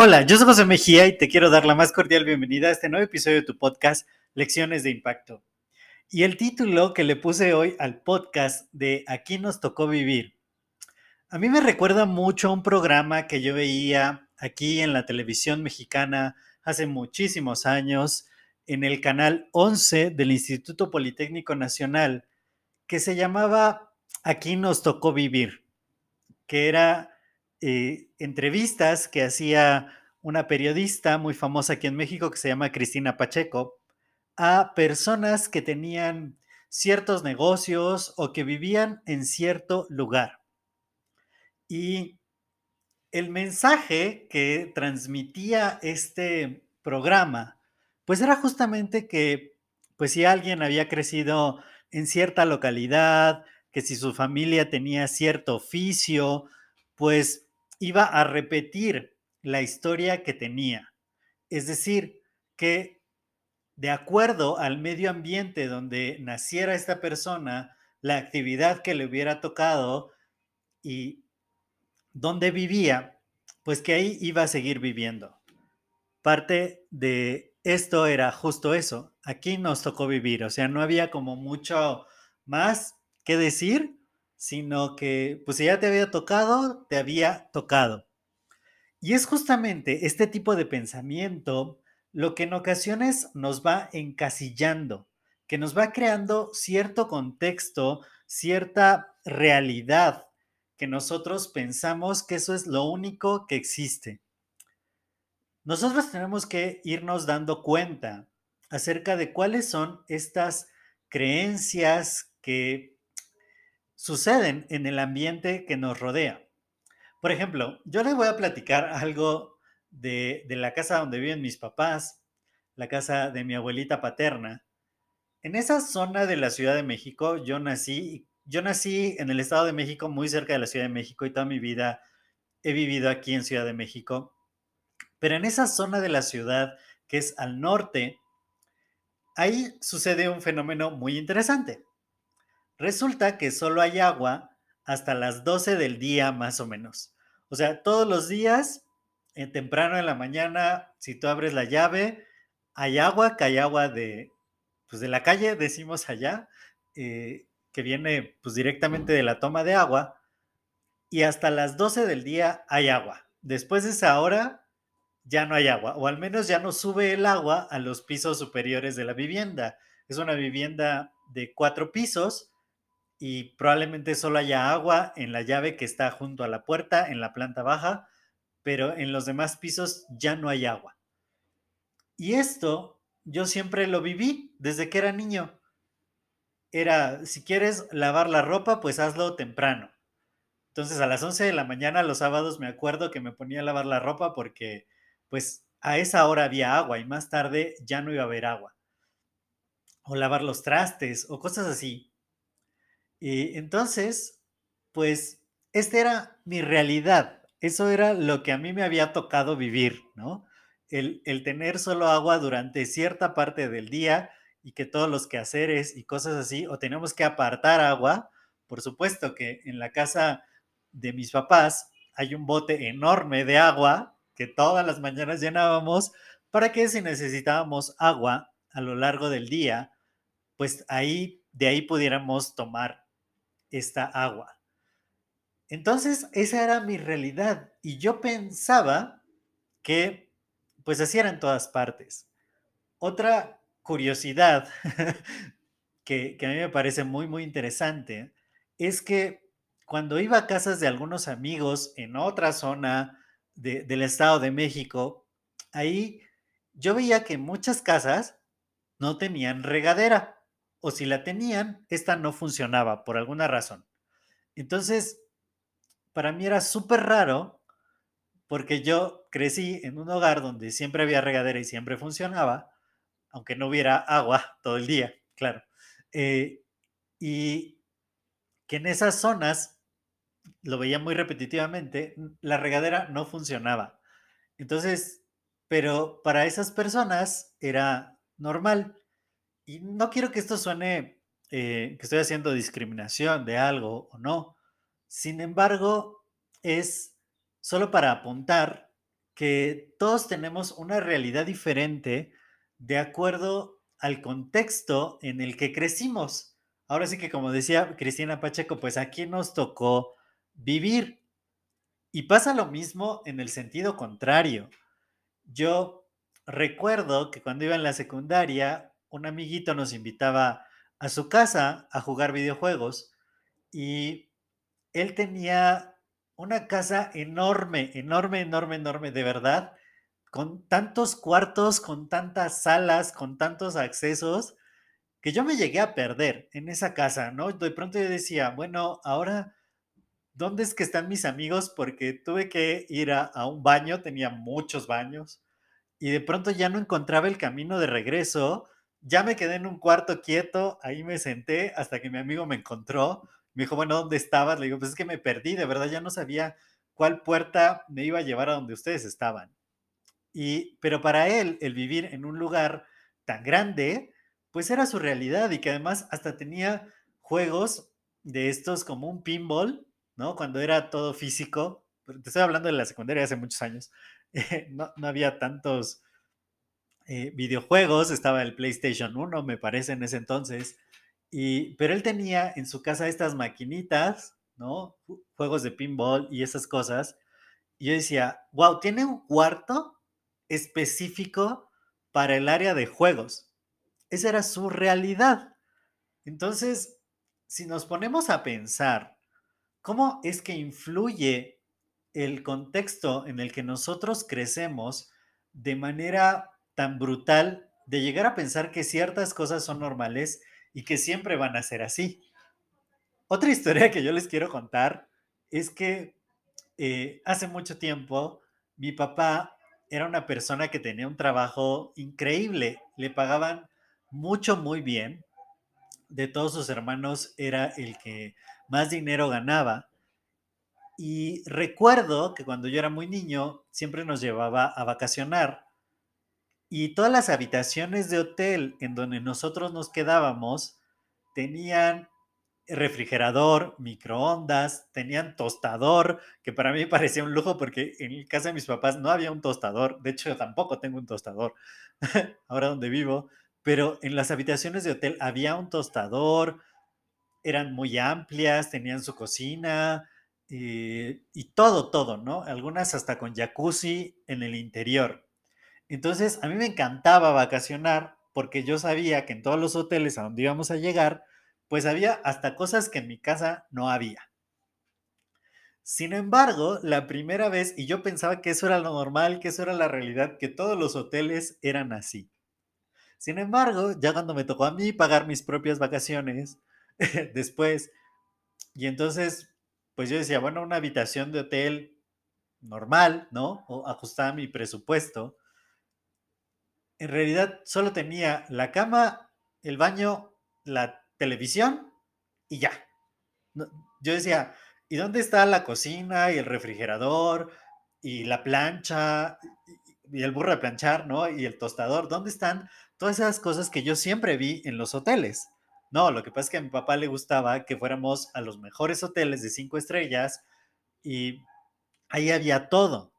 Hola, yo soy José Mejía y te quiero dar la más cordial bienvenida a este nuevo episodio de tu podcast Lecciones de Impacto. Y el título que le puse hoy al podcast de Aquí nos tocó vivir. A mí me recuerda mucho a un programa que yo veía aquí en la televisión mexicana hace muchísimos años en el canal 11 del Instituto Politécnico Nacional que se llamaba Aquí nos tocó vivir que era eh, entrevistas que hacía una periodista muy famosa aquí en México que se llama Cristina Pacheco a personas que tenían ciertos negocios o que vivían en cierto lugar. Y el mensaje que transmitía este programa, pues era justamente que, pues si alguien había crecido en cierta localidad, que si su familia tenía cierto oficio, pues iba a repetir la historia que tenía. Es decir, que de acuerdo al medio ambiente donde naciera esta persona, la actividad que le hubiera tocado y donde vivía, pues que ahí iba a seguir viviendo. Parte de esto era justo eso. Aquí nos tocó vivir, o sea, no había como mucho más qué decir, sino que pues si ya te había tocado, te había tocado. Y es justamente este tipo de pensamiento lo que en ocasiones nos va encasillando, que nos va creando cierto contexto, cierta realidad, que nosotros pensamos que eso es lo único que existe. Nosotros tenemos que irnos dando cuenta acerca de cuáles son estas creencias que suceden en el ambiente que nos rodea. Por ejemplo, yo les voy a platicar algo de, la casa donde viven mis papás, la casa de mi abuelita paterna. En esa zona de la Ciudad de México yo nací, yo nací en el Estado de México, muy cerca de la Ciudad de México y toda mi vida he vivido aquí en Ciudad de México. Pero en esa zona de la ciudad que es al norte, ahí sucede un fenómeno muy interesante. Resulta que solo hay agua hasta las 12 del día más o menos. O sea, todos los días, eh, temprano en la mañana, si tú abres la llave, hay agua, que hay agua de, pues de la calle, decimos allá, eh, que viene pues directamente de la toma de agua, y hasta las 12 del día hay agua. Después de esa hora ya no hay agua, o al menos ya no sube el agua a los pisos superiores de la vivienda. Es una vivienda de cuatro pisos y probablemente solo haya agua en la llave que está junto a la puerta en la planta baja, pero en los demás pisos ya no hay agua. Y esto yo siempre lo viví desde que era niño. Era, si quieres lavar la ropa, pues hazlo temprano. Entonces a las 11 de la mañana los sábados me acuerdo que me ponía a lavar la ropa porque pues a esa hora había agua y más tarde ya no iba a haber agua. O lavar los trastes o cosas así. Y entonces, pues, esta era mi realidad. Eso era lo que a mí me había tocado vivir, ¿no? El, el tener solo agua durante cierta parte del día y que todos los quehaceres y cosas así, o tenemos que apartar agua. Por supuesto que en la casa de mis papás hay un bote enorme de agua que todas las mañanas llenábamos para que si necesitábamos agua a lo largo del día, pues ahí de ahí pudiéramos tomar esta agua. Entonces, esa era mi realidad y yo pensaba que pues así era en todas partes. Otra curiosidad que, a mí me parece muy, muy interesante es que cuando iba a casas de algunos amigos en otra zona del Estado de México, ahí yo veía que muchas casas no tenían regadera o si la tenían, esta no funcionaba por alguna razón. Entonces, para mí era súper raro porque yo crecí en un hogar donde siempre había regadera y siempre funcionaba, aunque no hubiera agua todo el día, claro. Eh, y que en esas zonas, lo veía muy repetitivamente, la regadera no funcionaba. Entonces, pero para esas personas era normal. Y no quiero que esto suene eh, que estoy haciendo discriminación de algo o no. Sin embargo, es solo para apuntar que todos tenemos una realidad diferente de acuerdo al contexto en el que crecimos. Ahora sí que como decía Cristina Pacheco, pues aquí nos tocó vivir. Y pasa lo mismo en el sentido contrario. Yo recuerdo que cuando iba en la secundaria, un amiguito nos invitaba a su casa a jugar videojuegos y él tenía una casa enorme, enorme, enorme, enorme, de verdad, con tantos cuartos, con tantas salas, con tantos accesos, que yo me llegué a perder en esa casa, ¿no? De pronto yo decía, bueno, ahora, ¿dónde es que están mis amigos? Porque tuve que ir a, a un baño, tenía muchos baños, y de pronto ya no encontraba el camino de regreso ya me quedé en un cuarto quieto, ahí me senté hasta que mi amigo me encontró. Me dijo, bueno, ¿dónde estabas? Le digo, pues es que me perdí, de verdad ya no sabía cuál puerta me iba a llevar a donde ustedes estaban. Y, pero para él, el vivir en un lugar tan grande, pues era su realidad y que además hasta tenía juegos de estos como un pinball, ¿no? Cuando era todo físico. Te estoy hablando de la secundaria hace muchos años. no, no había tantos eh, videojuegos, estaba el PlayStation 1, me parece, en ese entonces, y, pero él tenía en su casa estas maquinitas, ¿no? Juegos de pinball y esas cosas. Y yo decía, wow, tiene un cuarto específico para el área de juegos. Esa era su realidad. Entonces, si nos ponemos a pensar cómo es que influye el contexto en el que nosotros crecemos de manera tan brutal de llegar a pensar que ciertas cosas son normales y que siempre van a ser así. Otra historia que yo les quiero contar es que eh, hace mucho tiempo mi papá era una persona que tenía un trabajo increíble, le pagaban mucho, muy bien. De todos sus hermanos era el que más dinero ganaba. Y recuerdo que cuando yo era muy niño, siempre nos llevaba a vacacionar y todas las habitaciones de hotel en donde nosotros nos quedábamos tenían refrigerador, microondas, tenían tostador, que para mí parecía un lujo porque en casa de mis papás no había un tostador, de hecho yo tampoco tengo un tostador, ahora donde vivo, pero en las habitaciones de hotel había un tostador, eran muy amplias, tenían su cocina eh, y todo, todo, ¿no? Algunas hasta con jacuzzi en el interior. Entonces, a mí me encantaba vacacionar porque yo sabía que en todos los hoteles a donde íbamos a llegar, pues había hasta cosas que en mi casa no había. Sin embargo, la primera vez, y yo pensaba que eso era lo normal, que eso era la realidad, que todos los hoteles eran así. Sin embargo, ya cuando me tocó a mí pagar mis propias vacaciones, después, y entonces, pues yo decía, bueno, una habitación de hotel normal, ¿no? O ajustada a mi presupuesto, en realidad solo tenía la cama, el baño, la televisión y ya. Yo decía, ¿y dónde está la cocina y el refrigerador y la plancha y el burro de planchar, ¿no? Y el tostador, ¿dónde están todas esas cosas que yo siempre vi en los hoteles? No, lo que pasa es que a mi papá le gustaba que fuéramos a los mejores hoteles de cinco estrellas y ahí había todo.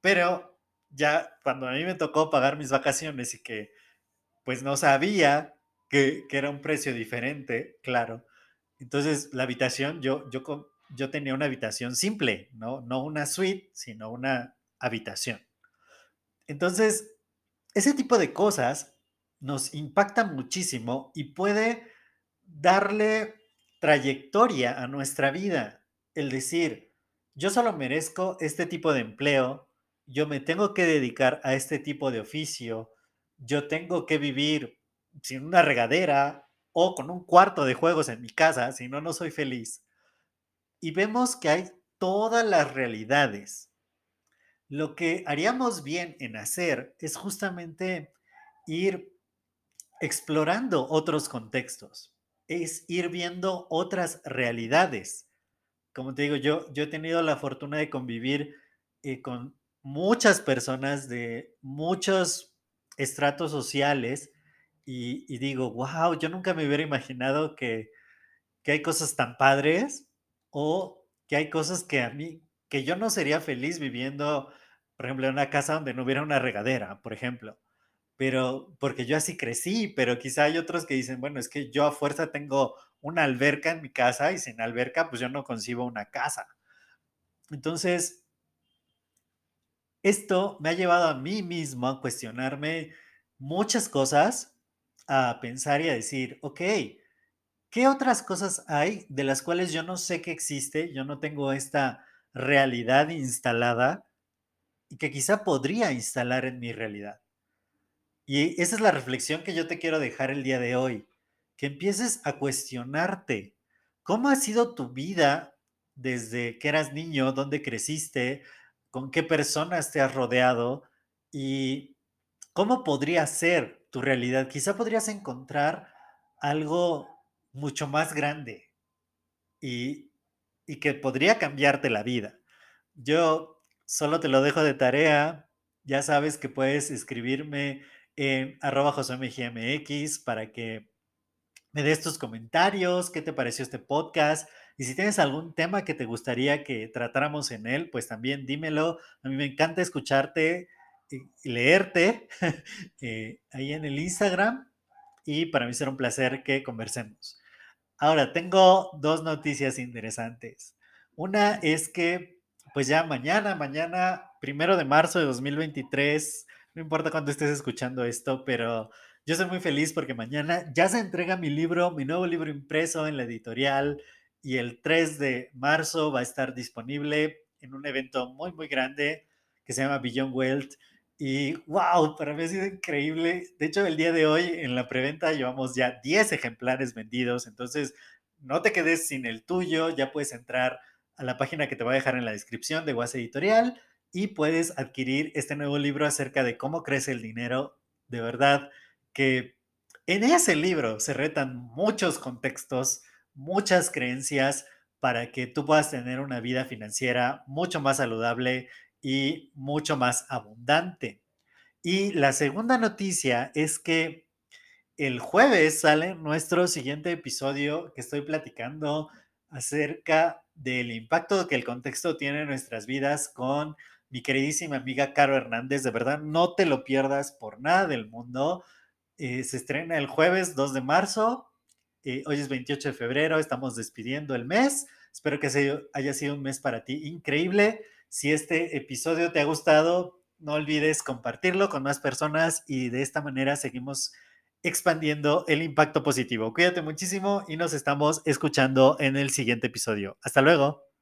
Pero ya cuando a mí me tocó pagar mis vacaciones y que pues no sabía que, era un precio diferente, claro. Entonces la habitación, yo, yo, yo tenía una habitación simple, ¿no? no una suite, sino una habitación. Entonces, ese tipo de cosas nos impacta muchísimo y puede darle trayectoria a nuestra vida. El decir, yo solo merezco este tipo de empleo, yo me tengo que dedicar a este tipo de oficio, yo tengo que vivir sin una regadera o con un cuarto de juegos en mi casa, si no, no soy feliz. Y vemos que hay todas las realidades. Lo que haríamos bien en hacer es justamente ir explorando otros contextos, es ir viendo otras realidades. Como te digo, yo, yo he tenido la fortuna de convivir eh, con muchas personas de muchos estratos sociales y, digo, wow, yo nunca me hubiera imaginado que, que hay cosas tan padres o que hay cosas que a mí, que yo no sería feliz viviendo, por ejemplo, en una casa donde no hubiera una regadera, por ejemplo. Pero, porque yo así crecí, pero quizá hay otros que dicen, bueno, es que yo a fuerza tengo una alberca en mi casa y sin alberca, pues yo no concibo una casa. Entonces, esto me ha llevado a mí mismo a cuestionarme muchas cosas, a pensar y a decir, ok, ¿qué otras cosas hay de las cuales yo no sé que existe? Yo no tengo esta realidad instalada y que quizá podría instalar en mi realidad. Y esa es la reflexión que yo te quiero dejar el día de hoy, que empieces a cuestionarte cómo ha sido tu vida desde que eras niño, dónde creciste, con qué personas te has rodeado y cómo podría ser tu realidad. Quizá podrías encontrar algo mucho más grande y, y que podría cambiarte la vida. Yo solo te lo dejo de tarea. Ya sabes que puedes escribirme en arroba josemgmx para que me des tus comentarios, qué te pareció este podcast. Y si tienes algún tema que te gustaría que tratáramos en él, pues también dímelo. A mí me encanta escucharte y leerte eh, ahí en el Instagram. Y para mí será un placer que conversemos. Ahora, tengo dos noticias interesantes. Una es que, pues ya mañana, mañana, primero de marzo de 2023, no importa cuándo estés escuchando esto, pero yo soy muy feliz porque mañana ya se entrega mi libro, mi nuevo libro impreso en la editorial y el 3 de marzo va a estar disponible en un evento muy, muy grande que se llama Beyond Wealth. Y wow, para mí ha sido increíble. De hecho, el día de hoy en la preventa llevamos ya 10 ejemplares vendidos, entonces no te quedes sin el tuyo, ya puedes entrar a la página que te voy a dejar en la descripción de Was Editorial y puedes adquirir este nuevo libro acerca de cómo crece el dinero. De verdad que en ese libro se retan muchos contextos, muchas creencias para que tú puedas tener una vida financiera mucho más saludable y mucho más abundante. Y la segunda noticia es que el jueves sale nuestro siguiente episodio que estoy platicando acerca del impacto que el contexto tiene en nuestras vidas con mi queridísima amiga Caro Hernández. De verdad, no te lo pierdas por nada del mundo. Eh, se estrena el jueves 2 de marzo. Eh, hoy es 28 de febrero, estamos despidiendo el mes. Espero que haya sido un mes para ti increíble. Si este episodio te ha gustado, no olvides compartirlo con más personas y de esta manera seguimos expandiendo el impacto positivo. Cuídate muchísimo y nos estamos escuchando en el siguiente episodio. Hasta luego.